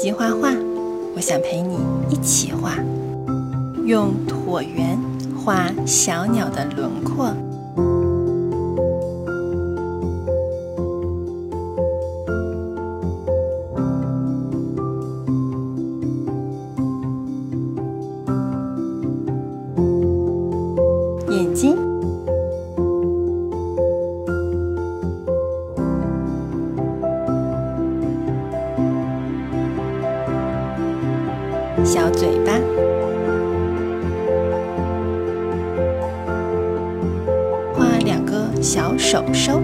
机画画，我想陪你一起画，用椭圆画小鸟的轮廓。眼睛，小嘴巴，画两个小手手，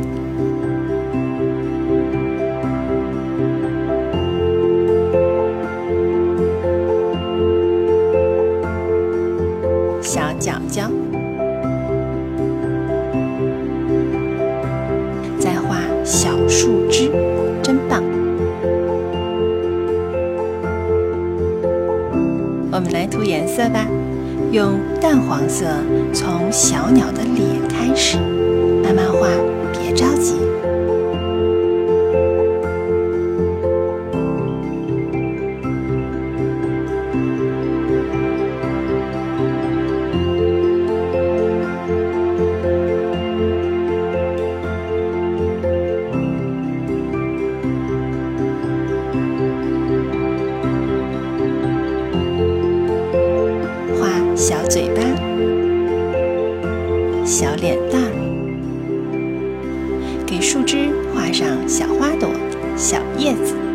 小脚脚。再画小树枝，真棒！我们来涂颜色吧，用淡黄色，从小鸟的脸开始，嘴巴。小脸蛋。给树枝画上小花朵小叶子。